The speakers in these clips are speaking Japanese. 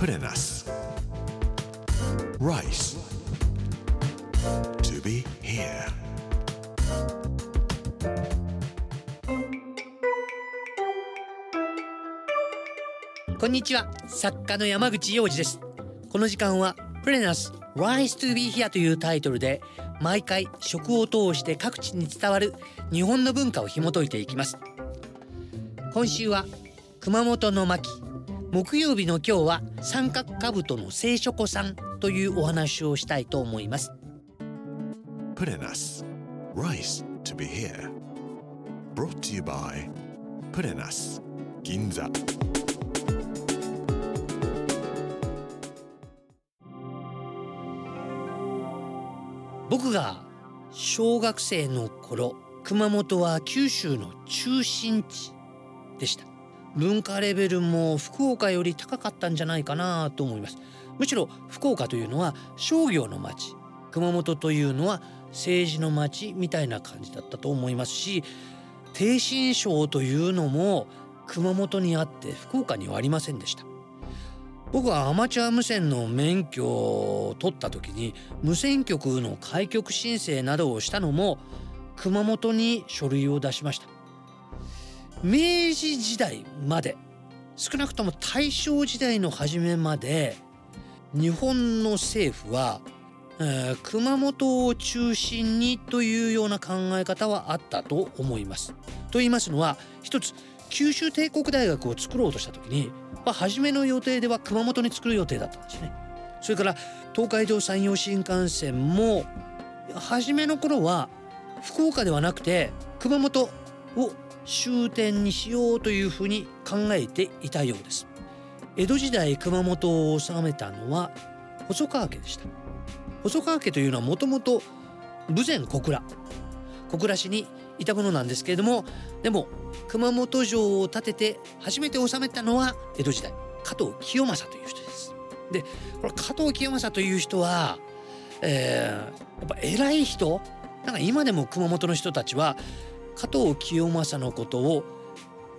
Put in us. Rice. To be here. こんにちは作家の山口洋二ですこの時間はプレナス Rise to be here というタイトルで毎回食を通して各地に伝わる日本の文化を紐解いていきます今週は熊本の巻木曜日の今日は三角兜の聖書子さんというお話をしたいと思います us. Rice to be here. Brought to you by in us. Ginza. 僕が小学生の頃熊本は九州の中心地でした文化レベルも福岡より高かったんじゃないかなと思います。むしろ福岡というのは商業の町熊本というのは政治の町みたいな感じだったと思いますし逓信省というのも熊本にあって福岡にはありませんでした。僕はアマチュア無線の免許を取った時に無線局の開局申請などをしたのも熊本に書類を出しました。明治時代まで少なくとも大正時代の初めまで日本の政府は、えー熊本を中心にというような考え方はあったと思います。と言いますのは一つ九州帝国大学を作ろうとした時に、まあ、初めの予定では熊本に作る予定だったんですね。それから東海道山陽新幹線も初めの頃は福岡ではなくて熊本を終点にしようというふうに考えていたようです。江戸時代熊本を治めたのは細川家でした。細川家というのはもともと豊前小倉小倉市にいたものなんですけれどもでも熊本城を建てて初めて治めたのは江戸時代加藤清正という人です。でこれ加藤清正という人は、えーやっぱ偉い人なんか今でも熊本の人たちは加藤清正のことを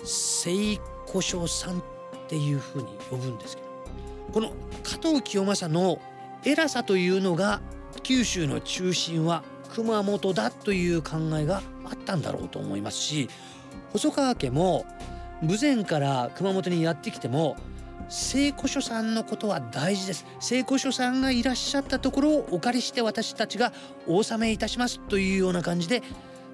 聖古書さんっていうふうに呼ぶんですけどこの加藤清正の偉さというのが九州の中心は熊本だという考えがあったんだろうと思いますし細川家も豊前から熊本にやってきても聖古書さんのことは大事です。聖古書さんがいらっしゃったところをお借りして私たちがお納めいたしますというような感じで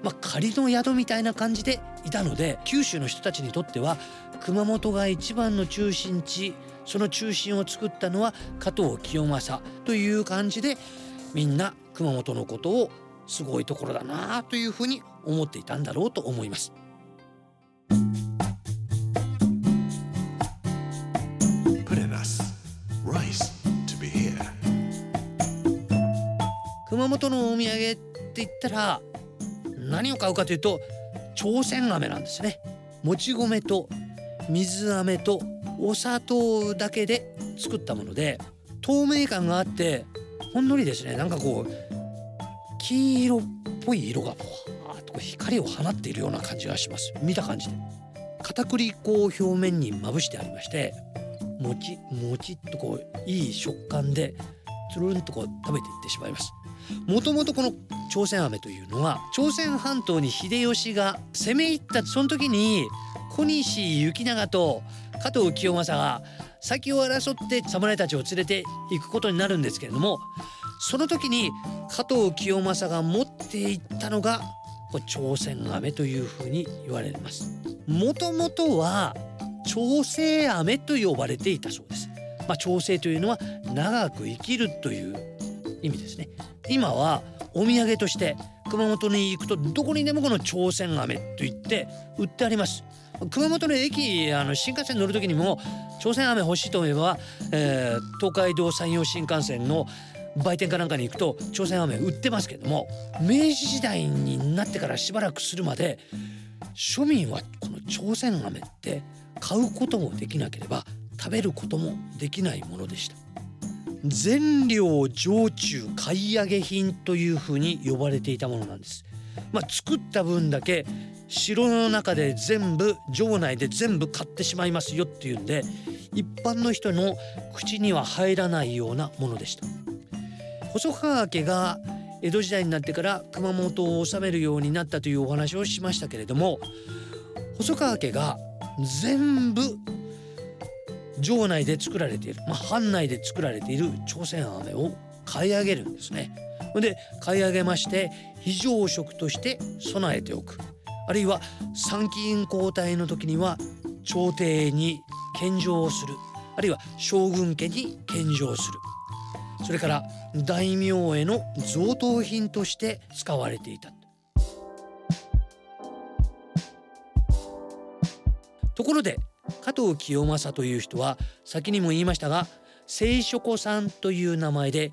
まあ、仮の宿みたいな感じでいたので九州の人たちにとっては熊本が一番の中心地その中心を作ったのは加藤清正という感じでみんな熊本のことをすごいところだなというふうに思っていたんだろうと思います。熊本のお土産って言ったら何を買うかというと朝鮮飴なんですね。もち米と水飴とお砂糖だけで作ったもので透明感があってほんのりですね。なんかこう黄色っぽい色がポワーっとこう光を放っているような感じがします。見た感じで。片栗粉を表面にまぶしてありましてもちもちっとこういい食感でつるんとこう食べていってしまいます。もともとこの朝鮮飴というのは朝鮮半島に秀吉が攻め入ったその時に小西行長と加藤清正が先を争って侍たちを連れて行くことになるんですけれどもその時に加藤清正が持っていったのがこれ朝鮮飴というふうに言われます。もともとは朝鮮飴と呼ばれていたそうです。まあ、朝鮮というのは長く生きるという意味ですね。今はお土産として熊本に行くとどこにでもこの朝鮮飴と言って売ってあります。熊本の駅あの新幹線乗る時にも朝鮮飴欲しいと思えば、えー東海道山陽新幹線の売店かなんかに行くと朝鮮飴売ってますけども明治時代になってからしばらくするまで庶民はこの朝鮮飴って買うこともできなければ食べることもできないものでした。全量上中買い上げ品というふうに呼ばれていたものなんです。まあ、作った分だけ城の中で全部城内で全部買ってしまいますよっていうんで一般の人の口には入らないようなものでした細川家が江戸時代になってから熊本を治めるようになったというお話をしましたけれども細川家が全部城内で作られている、まあ、藩内で作られている朝鮮飴を買い上げるんですね。で買い上げまして非常食として備えておく。あるいは参議院交代の時には朝廷に献上をする。あるいは将軍家に献上する。それから大名への贈答品として使われていた。ところで加藤清正という人は先にも言いましたが聖書子さんという名前で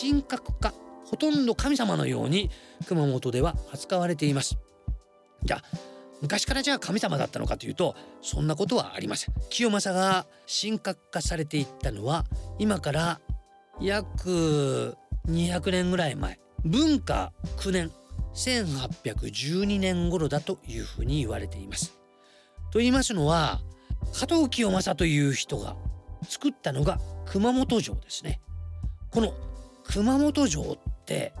神格化ほとんど神様のように熊本では扱われています。じゃあ昔からじゃあ神様だったのかというとそんなことはありません。清正が神格化されていったのは今から約200年ぐらい前。文化9年1812年頃だというふうに言われています。と言いますのは加藤清正という人が作ったのが熊本城ですねこの熊本城って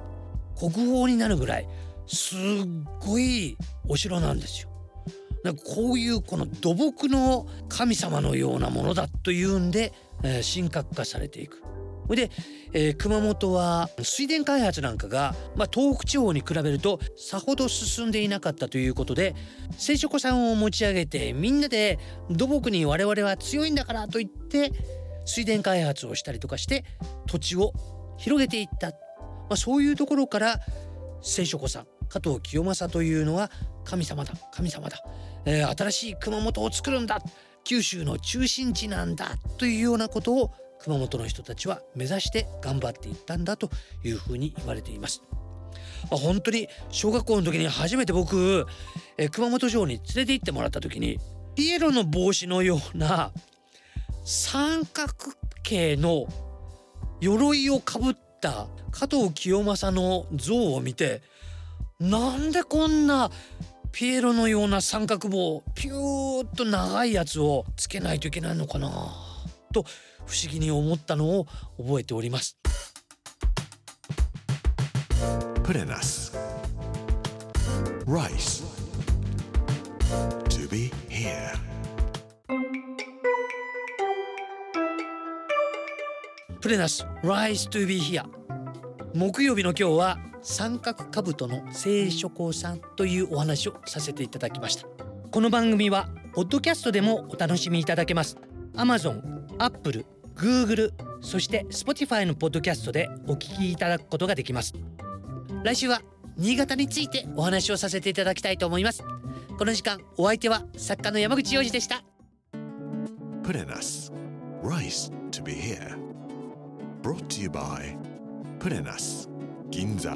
国宝になるぐらいすっごいお城なんですよ。なんかこういうこの土木の神様のようなものだというんで、え、神格化されていく。で、えー、熊本は水田開発なんかが、まあ、東北地方に比べるとさほど進んでいなかったということで聖書子さんを持ち上げてみんなで土木に我々は強いんだからと言って水田開発をしたりとかして土地を広げていった、まあ、そういうところから聖書子さん加藤清正というのは神様だ神様だ、えー、新しい熊本を作るんだ。九州の中心地なんだ。というようなことを熊本の人たちは目指して頑張っていったんだというふうに言われています。本当に小学校の時に初めて僕、え熊本城に連れて行ってもらった時にピエロの帽子のような三角形の鎧をかぶった加藤清正の像を見てなんでこんなピエロのような三角棒ピューッと長いやつをつけないといけないのかなと不思議に思ったのを覚えております。プレナス Rice. To be here. プレナス Rise to be here. 木曜日の今日は三角兜の聖書校さんというお話をさせていただきました。この番組はポッドキャストでもお楽しみいただけます。Amazon、Apple、Google そして Spotify のポッドキャストでお聞きいただくことができます。来週は新潟についてお話をさせていただきたいと思います。この時間お相手は作家の山口洋二でした。プレナス Rice to be here. Brought to you by プレナス銀座